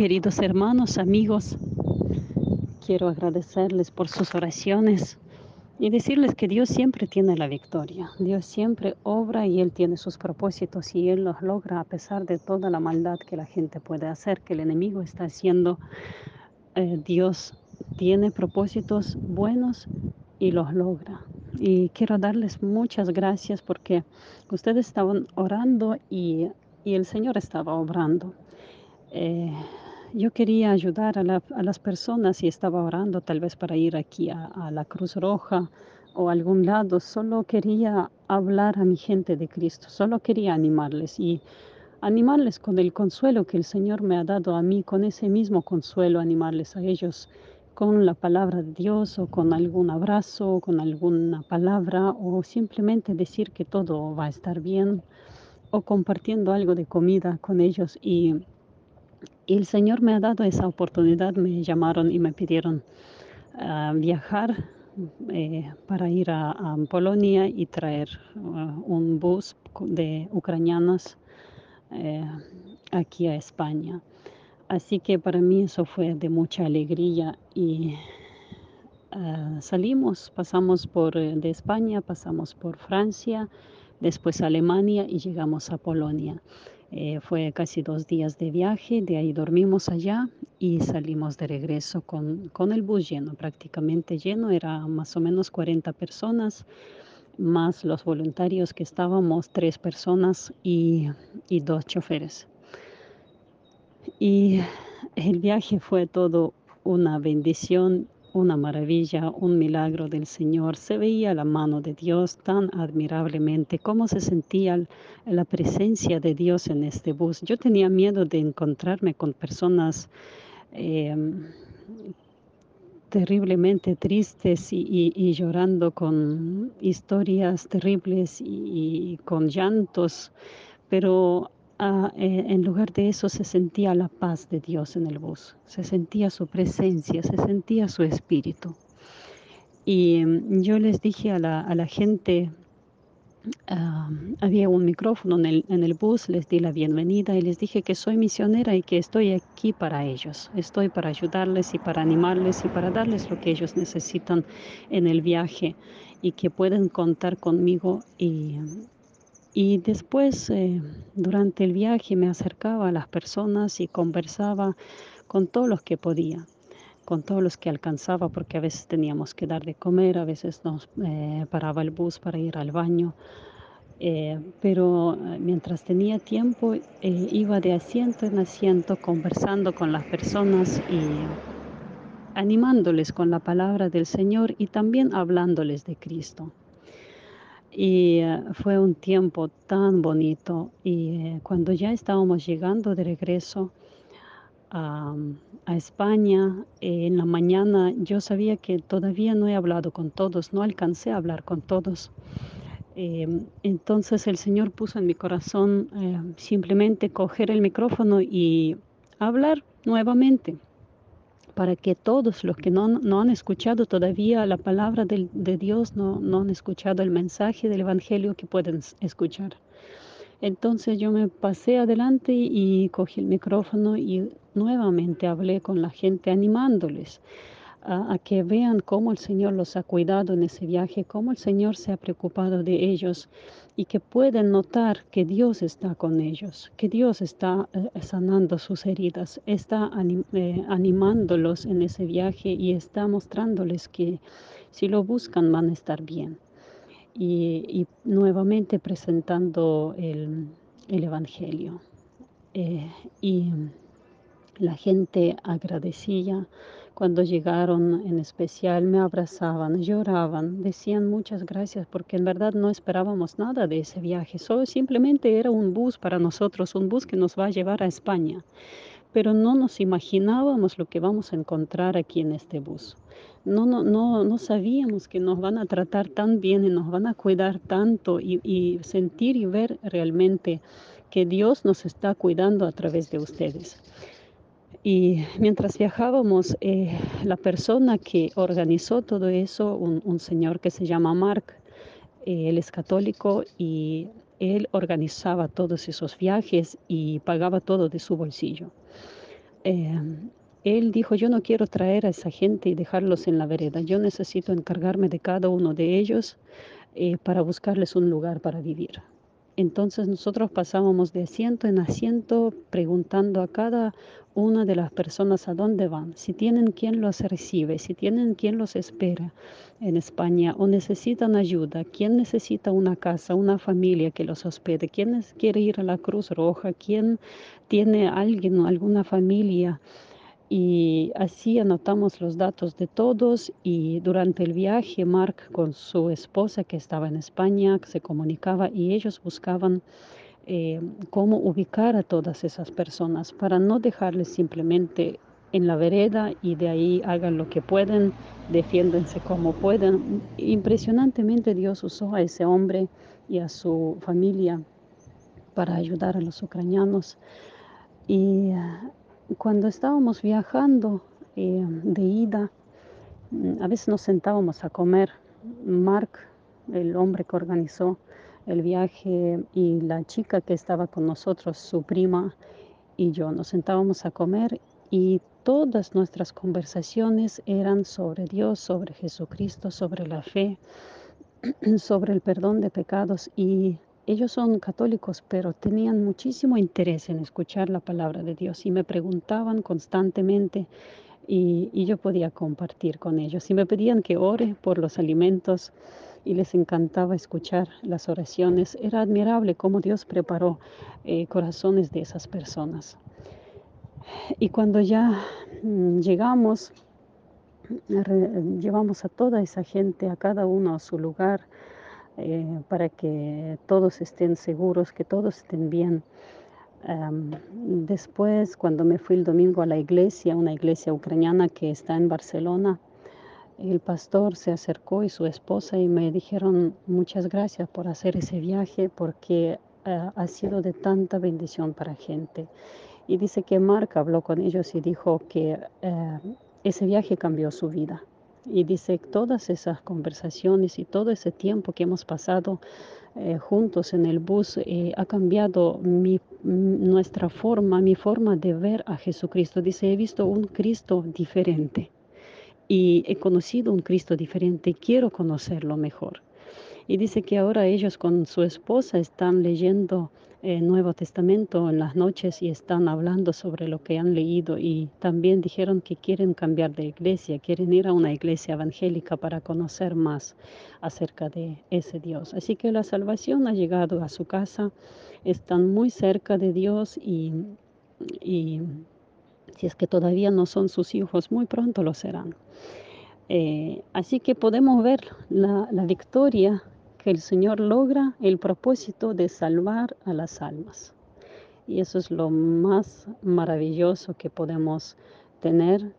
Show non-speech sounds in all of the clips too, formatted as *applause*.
queridos hermanos, amigos. Quiero agradecerles por sus oraciones y decirles que Dios siempre tiene la victoria. Dios siempre obra y Él tiene sus propósitos y Él los logra a pesar de toda la maldad que la gente puede hacer, que el enemigo está haciendo. Eh, Dios tiene propósitos buenos y los logra. Y quiero darles muchas gracias porque ustedes estaban orando y, y el Señor estaba obrando. Eh, yo quería ayudar a, las personas y estaba orando tal vez para ir aquí a, la Cruz Roja o algún lado. Solo quería hablar a mi gente de Cristo, solo quería animarles y animarles con el consuelo que el Señor me ha dado a mí, con ese mismo consuelo, animarles a ellos con la palabra de Dios o con algún abrazo, o con alguna palabra o simplemente decir que todo va a estar bien o compartiendo algo de comida con ellos y y el Señor me ha dado esa oportunidad, me llamaron y me pidieron uh, viajar eh, para ir a, Polonia y traer uh, un bus de ucranianas eh, aquí a España. Así que para mí eso fue de mucha alegría y uh, salimos, pasamos por de España, pasamos por Francia, después Alemania y llegamos a Polonia. Eh, fue casi dos días de viaje, de ahí dormimos allá y salimos de regreso con, con el bus lleno, prácticamente lleno, era más o menos 40 personas, más los voluntarios que estábamos, tres personas y, y dos choferes. Y el viaje fue todo una bendición una maravilla, un milagro del Señor. Se veía la mano de Dios tan admirablemente, cómo se sentía la presencia de Dios en este bus. Yo tenía miedo de encontrarme con personas eh, terriblemente tristes y, llorando con historias terribles y con llantos, pero Ah, eh, en lugar de eso se sentía la paz de Dios en el bus, se sentía su presencia, se sentía su espíritu. Y mm, yo les dije a la, a la gente, ah, había un micrófono en el, en el bus, les di la bienvenida y les dije que soy misionera y que estoy aquí para ellos, estoy para ayudarles y para animarles y para darles lo que ellos necesitan en el viaje y que pueden contar conmigo y y después, eh, durante el viaje, me acercaba a las personas y conversaba con todos los que podía, con todos los que alcanzaba, porque a veces teníamos que dar de comer, a veces nos eh, paraba el bus para ir al baño. Eh, pero mientras tenía tiempo, iba de asiento en asiento conversando con las personas y animándoles con la palabra del Señor y también hablándoles de Cristo. Y eh, fue un tiempo tan bonito. Y eh, cuando ya estábamos llegando de regreso a, España, eh, en la mañana yo sabía que todavía no he hablado con todos, no alcancé a hablar con todos. entonces el Señor puso en mi corazón simplemente coger el micrófono y hablar nuevamente para que todos los que no, no han escuchado todavía la palabra de, de Dios, no, no han escuchado el mensaje del Evangelio, que pueden escuchar. Entonces yo me pasé adelante y cogí el micrófono y nuevamente hablé con la gente animándoles a, que vean cómo el Señor los ha cuidado en ese viaje, cómo el Señor se ha preocupado de ellos y que pueden notar que Dios está con ellos, que Dios está eh, sanando sus heridas, está eh, animándolos en ese viaje y está mostrándoles que si lo buscan van a estar bien. Y, nuevamente presentando el, Evangelio. Eh, y la gente agradecía cuando llegaron en especial, me abrazaban, lloraban, decían muchas gracias porque en verdad no esperábamos nada de ese viaje, solo simplemente era un bus para nosotros, un bus que nos va a llevar a España, pero no nos imaginábamos lo que vamos a encontrar aquí en este bus. No, no, no, no sabíamos que nos van a tratar tan bien y nos van a cuidar tanto y, y sentir y ver realmente que Dios nos está cuidando a través de ustedes. Y mientras viajábamos, eh, la persona que organizó todo eso, un, señor que se llama Mark, eh, él es católico y él organizaba todos esos viajes y pagaba todo de su bolsillo. eh, él dijo, yo no quiero traer a esa gente y dejarlos en la vereda, yo necesito encargarme de cada uno de ellos para buscarles un lugar para vivir. Entonces nosotros pasábamos de asiento en asiento preguntando a cada una de las personas a dónde van, si tienen quien los recibe, si tienen quien los espera en España o necesitan ayuda, quién necesita una casa, una familia que los hospede, quién quiere ir a la Cruz Roja, quién tiene alguien, alguna familia y así anotamos los datos de todos y durante el viaje Mark con su esposa que estaba en España se comunicaba y ellos buscaban eh, cómo ubicar a todas esas personas para no dejarles simplemente en la vereda y de ahí hagan lo que pueden, defiéndense como pueden. Impresionantemente Dios usó a ese hombre y a su familia para ayudar a los ucranianos. Y cuando estábamos viajando eh, de ida, mm, a veces nos sentábamos a comer. Mark, el hombre que organizó el viaje, y la chica que estaba con nosotros, su prima y yo, nos sentábamos a comer y todas nuestras conversaciones eran sobre Dios, sobre Jesucristo, sobre la fe, *clears throat* sobre el perdón de pecados y ellos son católicos, pero tenían muchísimo interés en escuchar la palabra de Dios y me preguntaban constantemente y, yo podía compartir con ellos. Y me pedían que ore por los alimentos y les encantaba escuchar las oraciones. Era admirable cómo Dios preparó eh, corazones de esas personas. Y cuando ya mm, llegamos, llevamos a toda esa gente, a cada uno a su lugar, eh, para que todos estén seguros, que todos estén bien. después, cuando me fui el domingo a la iglesia, una iglesia ucraniana que está en Barcelona, el pastor se acercó y su esposa y me dijeron muchas gracias por hacer ese viaje porque eh, ha sido de tanta bendición para gente. Y dice que Mark habló con ellos y dijo que eh, ese viaje cambió su vida. Y dice, todas esas conversaciones y todo ese tiempo que hemos pasado eh, juntos en el bus eh, ha cambiado mi, nuestra forma, mi forma de ver a Jesucristo. Dice, he visto un Cristo diferente y he conocido un Cristo diferente y quiero conocerlo mejor. Y dice que ahora ellos con su esposa están leyendo el Nuevo Testamento en las noches y están hablando sobre lo que han leído y también dijeron que quieren cambiar de iglesia, quieren ir a una iglesia evangélica para conocer más acerca de ese Dios. Así que la salvación ha llegado a su casa, están muy cerca de Dios y, y si es que todavía no son sus hijos, muy pronto lo serán. Eh, así que podemos ver la, la victoria que el Señor logra el propósito de salvar a las almas. Y eso es lo más maravilloso que podemos tener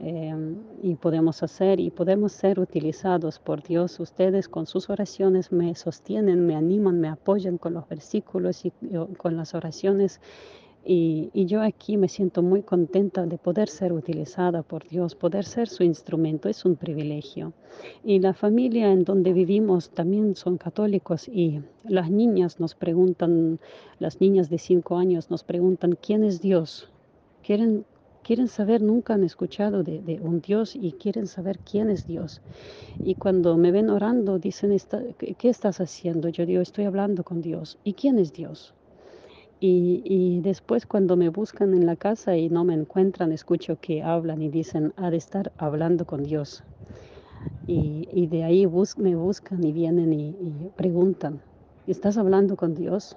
em, y podemos hacer y podemos ser utilizados por Dios. Ustedes con sus oraciones me sostienen, me animan, me apoyan con los versículos y con las oraciones y, yo aquí me siento muy contenta de poder ser utilizada por Dios, poder ser su instrumento, es un privilegio. Y la familia en donde vivimos también son católicos y las niñas nos preguntan, las niñas de cinco años nos preguntan, ¿quién es Dios? Quieren, quieren saber, nunca han escuchado de, un Dios y quieren saber quién es Dios. Y cuando me ven orando, dicen, ¿qué estás haciendo? Yo digo, estoy hablando con Dios. ¿Y quién es Dios? Y, después cuando me buscan en la casa y no me encuentran, escucho que hablan y dicen, ha de estar hablando con Dios. Y, de ahí me buscan y vienen y, preguntan, ¿estás hablando con Dios?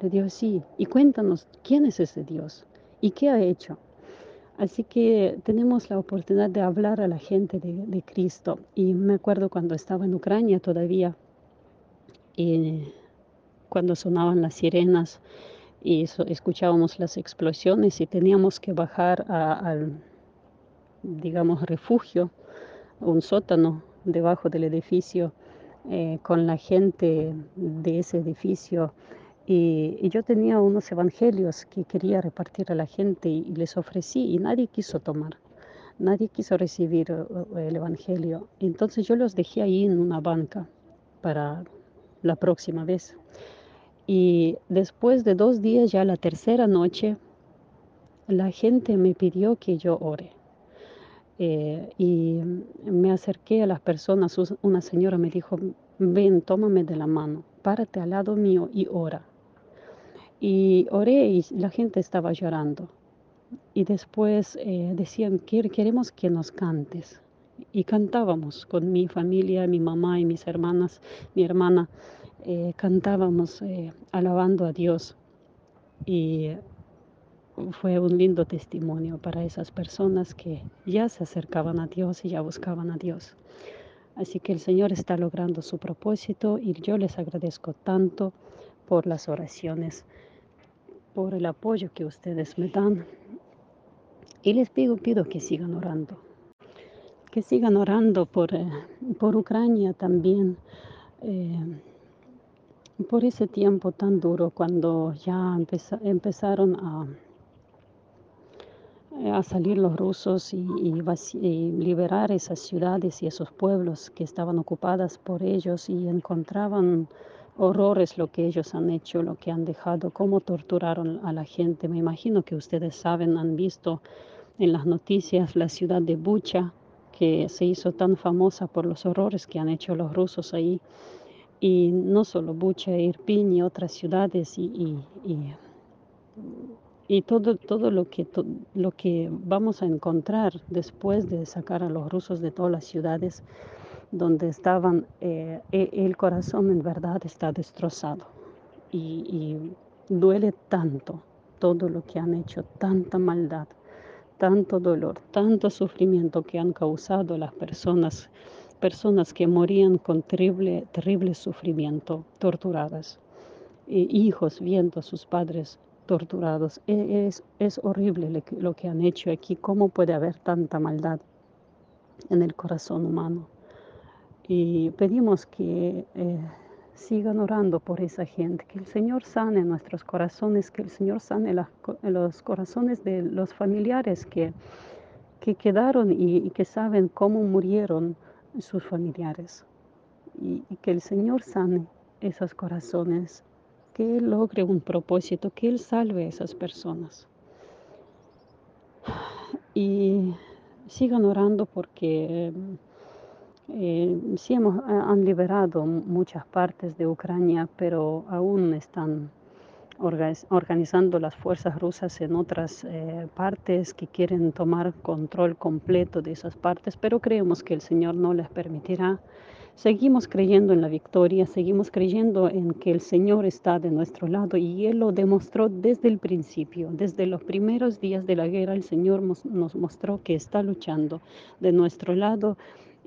Le digo, sí. Y cuéntanos, ¿quién es ese Dios? ¿Y qué ha hecho? Así que tenemos la oportunidad de hablar a la gente de, Cristo. Y me acuerdo cuando estaba en Ucrania todavía, y cuando sonaban las sirenas, y escuchábamos las explosiones y teníamos que bajar al, digamos, refugio, un sótano debajo del edificio eh, con la gente de ese edificio. Y, yo tenía unos evangelios que quería repartir a la gente y, les ofrecí y nadie quiso tomar. Nadie quiso recibir eh, el evangelio. Entonces yo los dejé ahí en una banca para la próxima vez. Y después de dos días, ya la tercera noche, la gente me pidió que yo ore. Eh, y me acerqué a las personas, una señora me dijo, ven, tómame de la mano, párate al lado mío y ora. Y oré y la gente estaba llorando. Y después eh, decían, queremos que nos cantes. Y cantábamos con mi familia, mi mamá y mis hermanas, mi hermana, eh, cantábamos alabando a Dios. Y fue un lindo testimonio para esas personas que ya se acercaban a Dios y ya buscaban a Dios. Así que el Señor está logrando su propósito y yo les agradezco tanto por las oraciones, por el apoyo que ustedes me dan. Y les pido, pido que sigan orando, que sigan orando por, eh, por Ucrania también. Eh, por ese tiempo tan duro cuando ya empezaron a, a salir los rusos y, liberar esas ciudades y esos pueblos que estaban ocupadas por ellos y encontraban horrores lo que ellos han hecho, lo que han dejado, cómo torturaron a la gente. Me imagino que ustedes saben, han visto en las noticias la ciudad de Bucha, que se hizo tan famosa por los horrores que han hecho los rusos ahí. Y no solo Bucha, Irpin y otras ciudades y y todo, todo lo, que, lo que vamos a encontrar después de sacar a los rusos de todas las ciudades donde estaban, eh, e, el corazón en verdad está destrozado y, duele tanto todo lo que han hecho, tanta maldad, tanto dolor, tanto sufrimiento que han causado las personas, personas que morían con terrible, terrible sufrimiento, torturadas, hijos viendo a sus padres torturados. E, es, es horrible lo que han hecho aquí. ¿Cómo puede haber tanta maldad en el corazón humano? Y pedimos que eh, sigan orando por esa gente, que el Señor sane nuestros corazones, que el Señor sane los corazones de los familiares que, que quedaron y, que saben cómo murieron sus familiares. y que el Señor sane esos corazones que Él logre un propósito, que Él salve a esas personas. Y sigan orando porque sí hemos, han liberado muchas partes de Ucrania, pero aún están organizando las fuerzas rusas en otras eh, partes que quieren tomar control completo de esas partes, pero creemos que el Señor no les permitirá. Seguimos creyendo en la victoria, seguimos creyendo en que el Señor está de nuestro lado y Él lo demostró desde el principio, desde los primeros días de la guerra, el Señor nos mostró que está luchando de nuestro lado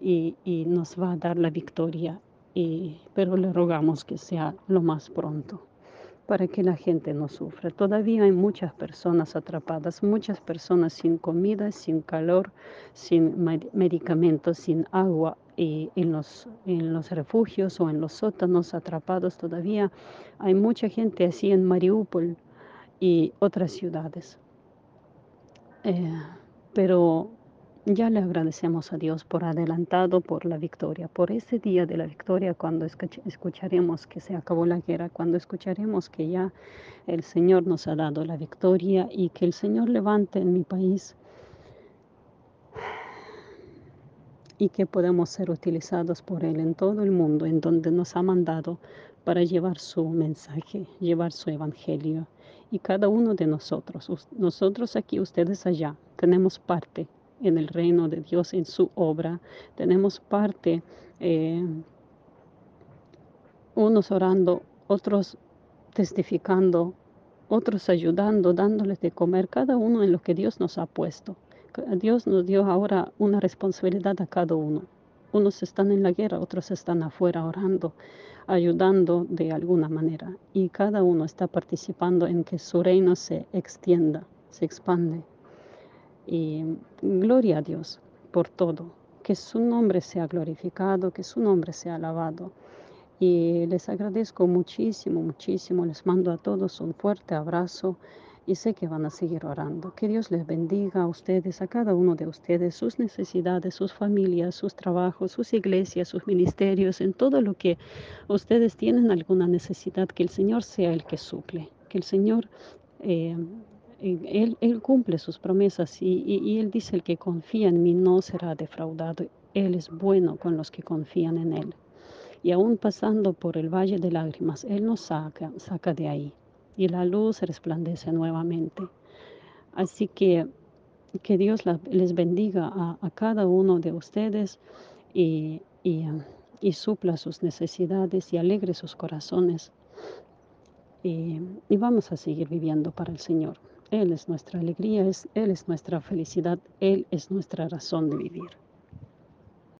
y, nos va a dar la victoria, pero le rogamos que sea lo más pronto para que la gente no sufra. Todavía hay muchas personas atrapadas, muchas personas sin comida, sin calor, sin medicamentos, sin agua y en los, en los refugios o en los sótanos atrapados todavía. Hay mucha gente así en Mariupol y otras ciudades. Eh, pero ya le agradecemos a Dios por adelantado, por la victoria, por ese día de la victoria, cuando escucharemos que se acabó la guerra, cuando escucharemos que ya el Señor nos ha dado la victoria y que el Señor levante en mi país y que podemos ser utilizados por Él en todo el mundo, en donde nos ha mandado para llevar su mensaje, llevar su evangelio. Y cada uno de nosotros, nosotros aquí, ustedes allá, tenemos parte en el reino de Dios, en su obra. Tenemos parte, eh, unos orando, otros testificando, otros ayudando, dándoles de comer, cada uno en lo que Dios nos ha puesto. Dios nos dio ahora una responsabilidad a cada uno. Unos están en la guerra, otros están afuera orando, ayudando de alguna manera. Y cada uno está participando en que su reino se extienda, se expande. Y gloria a Dios por todo. Que su nombre sea glorificado, que su nombre sea alabado. Y les agradezco muchísimo, muchísimo. Les mando a todos un fuerte abrazo y sé que van a seguir orando. Que Dios les bendiga a ustedes, a cada uno de ustedes, sus necesidades, sus familias, sus trabajos, sus iglesias, sus ministerios, en todo lo que ustedes tienen alguna necesidad, que el Señor sea el que suple, que el Señor eh, Él, cumple sus promesas y, Él dice, el que confía en mí no será defraudado. Él es bueno con los que confían en Él. Y aún pasando por el valle de lágrimas, Él nos saca, saca de ahí. Y la luz resplandece nuevamente. Así que que Dios les bendiga a, cada uno de ustedes y, y, supla sus necesidades y alegre sus corazones. Y, vamos a seguir viviendo para el Señor. Él es nuestra alegría, es, Él es nuestra felicidad, Él es nuestra razón de vivir.